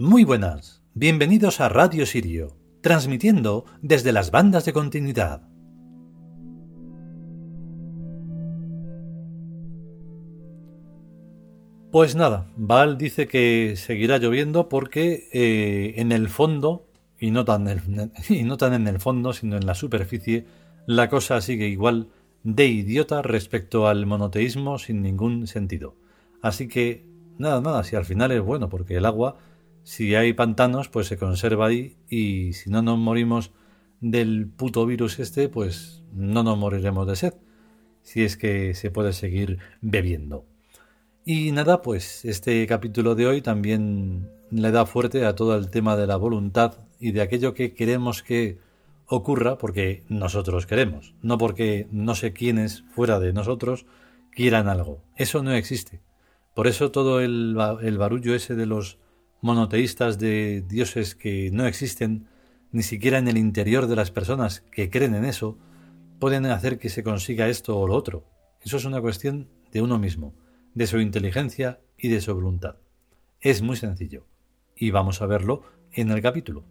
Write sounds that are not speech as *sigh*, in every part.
Muy buenas, bienvenidos a Radio Sirio, transmitiendo desde las bandas de continuidad. Pues nada, Val dice que seguirá lloviendo porque eh, en el fondo, y no, tan *laughs* y no tan en el fondo, sino en la superficie, la cosa sigue igual de idiota respecto al monoteísmo sin ningún sentido. Así que, nada, nada, si al final es bueno, porque el agua si hay pantanos, pues se conserva ahí y si no nos morimos del puto virus este, pues no nos moriremos de sed, si es que se puede seguir bebiendo. Y nada, pues este capítulo de hoy también le da fuerte a todo el tema de la voluntad y de aquello que queremos que ocurra porque nosotros queremos, no porque no sé quiénes fuera de nosotros quieran algo. Eso no existe. Por eso todo el, el barullo ese de los monoteístas de dioses que no existen ni siquiera en el interior de las personas que creen en eso, pueden hacer que se consiga esto o lo otro. Eso es una cuestión de uno mismo, de su inteligencia y de su voluntad. Es muy sencillo. Y vamos a verlo en el capítulo.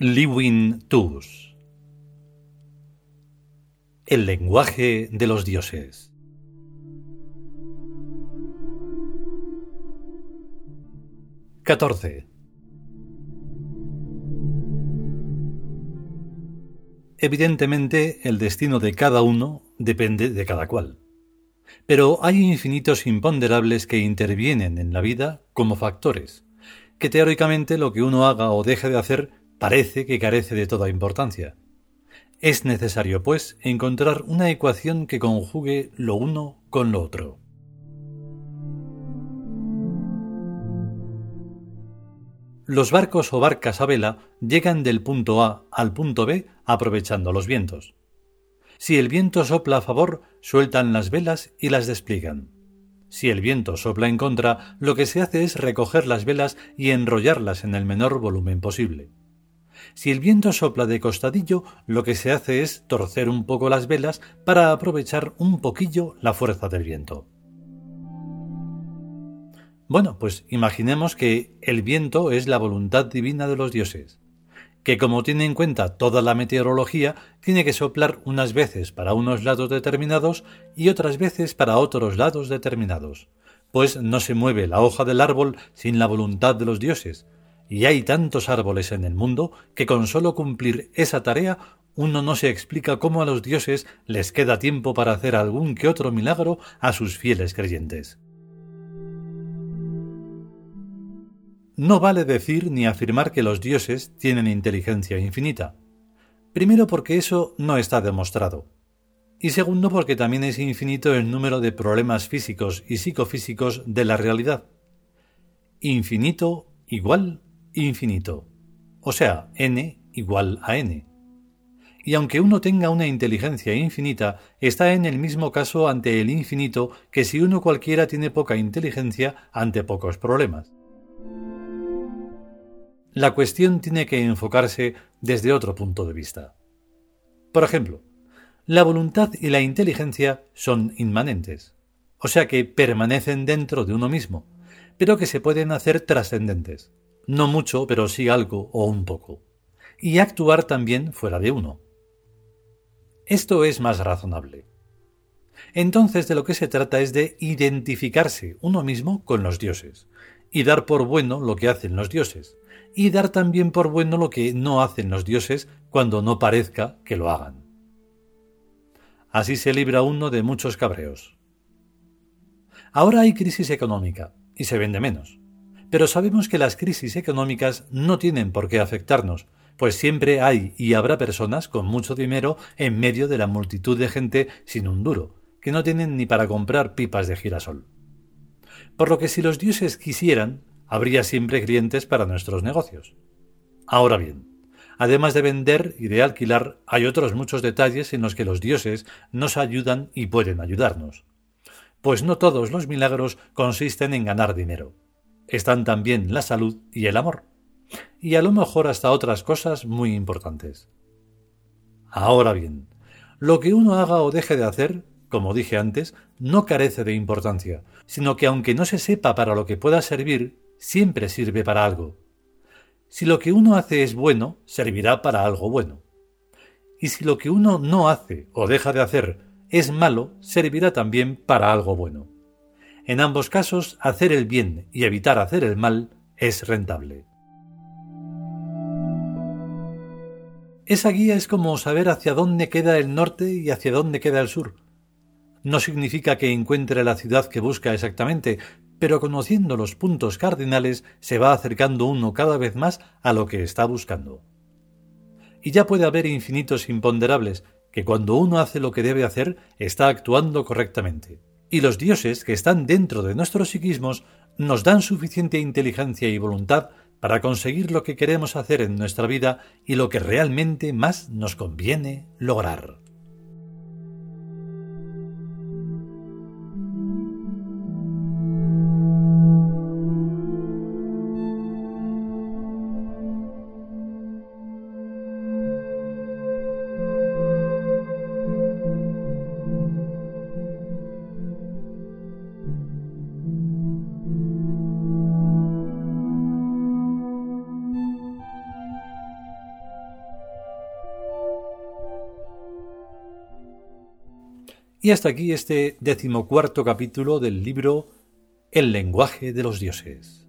Liwin Tus. El lenguaje de los dioses. XIV Evidentemente, el destino de cada uno depende de cada cual. Pero hay infinitos imponderables que intervienen en la vida como factores, que teóricamente lo que uno haga o deje de hacer parece que carece de toda importancia. Es necesario, pues, encontrar una ecuación que conjugue lo uno con lo otro. Los barcos o barcas a vela llegan del punto A al punto B aprovechando los vientos. Si el viento sopla a favor, sueltan las velas y las despliegan. Si el viento sopla en contra, lo que se hace es recoger las velas y enrollarlas en el menor volumen posible. Si el viento sopla de costadillo, lo que se hace es torcer un poco las velas para aprovechar un poquillo la fuerza del viento. Bueno, pues imaginemos que el viento es la voluntad divina de los dioses, que como tiene en cuenta toda la meteorología, tiene que soplar unas veces para unos lados determinados y otras veces para otros lados determinados, pues no se mueve la hoja del árbol sin la voluntad de los dioses, y hay tantos árboles en el mundo que con solo cumplir esa tarea uno no se explica cómo a los dioses les queda tiempo para hacer algún que otro milagro a sus fieles creyentes. No vale decir ni afirmar que los dioses tienen inteligencia infinita. Primero porque eso no está demostrado. Y segundo porque también es infinito el número de problemas físicos y psicofísicos de la realidad. Infinito igual infinito, o sea, n igual a n. Y aunque uno tenga una inteligencia infinita, está en el mismo caso ante el infinito que si uno cualquiera tiene poca inteligencia ante pocos problemas. La cuestión tiene que enfocarse desde otro punto de vista. Por ejemplo, la voluntad y la inteligencia son inmanentes, o sea que permanecen dentro de uno mismo, pero que se pueden hacer trascendentes no mucho, pero sí algo o un poco, y actuar también fuera de uno. Esto es más razonable. Entonces de lo que se trata es de identificarse uno mismo con los dioses, y dar por bueno lo que hacen los dioses, y dar también por bueno lo que no hacen los dioses cuando no parezca que lo hagan. Así se libra uno de muchos cabreos. Ahora hay crisis económica, y se vende menos. Pero sabemos que las crisis económicas no tienen por qué afectarnos, pues siempre hay y habrá personas con mucho dinero en medio de la multitud de gente sin un duro, que no tienen ni para comprar pipas de girasol. Por lo que si los dioses quisieran, habría siempre clientes para nuestros negocios. Ahora bien, además de vender y de alquilar, hay otros muchos detalles en los que los dioses nos ayudan y pueden ayudarnos. Pues no todos los milagros consisten en ganar dinero. Están también la salud y el amor. Y a lo mejor hasta otras cosas muy importantes. Ahora bien, lo que uno haga o deje de hacer, como dije antes, no carece de importancia, sino que aunque no se sepa para lo que pueda servir, siempre sirve para algo. Si lo que uno hace es bueno, servirá para algo bueno. Y si lo que uno no hace o deja de hacer es malo, servirá también para algo bueno. En ambos casos, hacer el bien y evitar hacer el mal es rentable. Esa guía es como saber hacia dónde queda el norte y hacia dónde queda el sur. No significa que encuentre la ciudad que busca exactamente, pero conociendo los puntos cardinales se va acercando uno cada vez más a lo que está buscando. Y ya puede haber infinitos imponderables, que cuando uno hace lo que debe hacer está actuando correctamente. Y los dioses que están dentro de nuestros psiquismos nos dan suficiente inteligencia y voluntad para conseguir lo que queremos hacer en nuestra vida y lo que realmente más nos conviene lograr. Y hasta aquí este decimocuarto capítulo del libro El lenguaje de los dioses.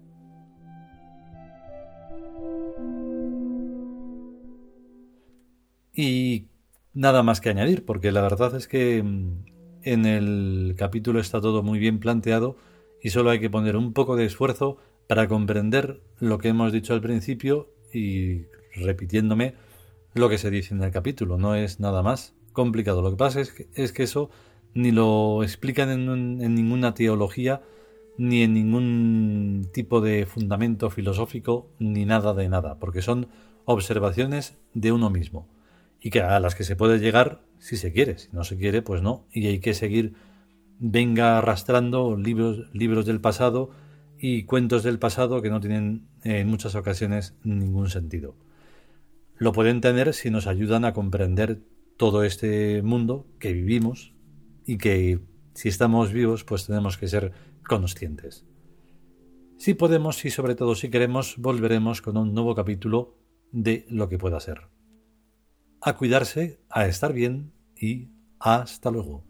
Y nada más que añadir, porque la verdad es que mm, en el capítulo está todo muy bien planteado y solo hay que poner un poco de esfuerzo para comprender lo que hemos dicho al principio y repitiéndome lo que se dice en el capítulo. No es nada más complicado. Lo que pasa es que, es que eso ni lo explican en, ninguna teología, ni en ningún tipo de fundamento filosófico, ni nada de nada, porque son observaciones de uno mismo, y que a las que se puede llegar si se quiere, si no se quiere, pues no, y hay que seguir, venga arrastrando libros, libros del pasado y cuentos del pasado que no tienen en muchas ocasiones ningún sentido. Lo pueden tener si nos ayudan a comprender todo este mundo que vivimos y que si estamos vivos pues tenemos que ser conscientes. Si podemos y sobre todo si queremos volveremos con un nuevo capítulo de lo que pueda ser. A cuidarse, a estar bien y hasta luego.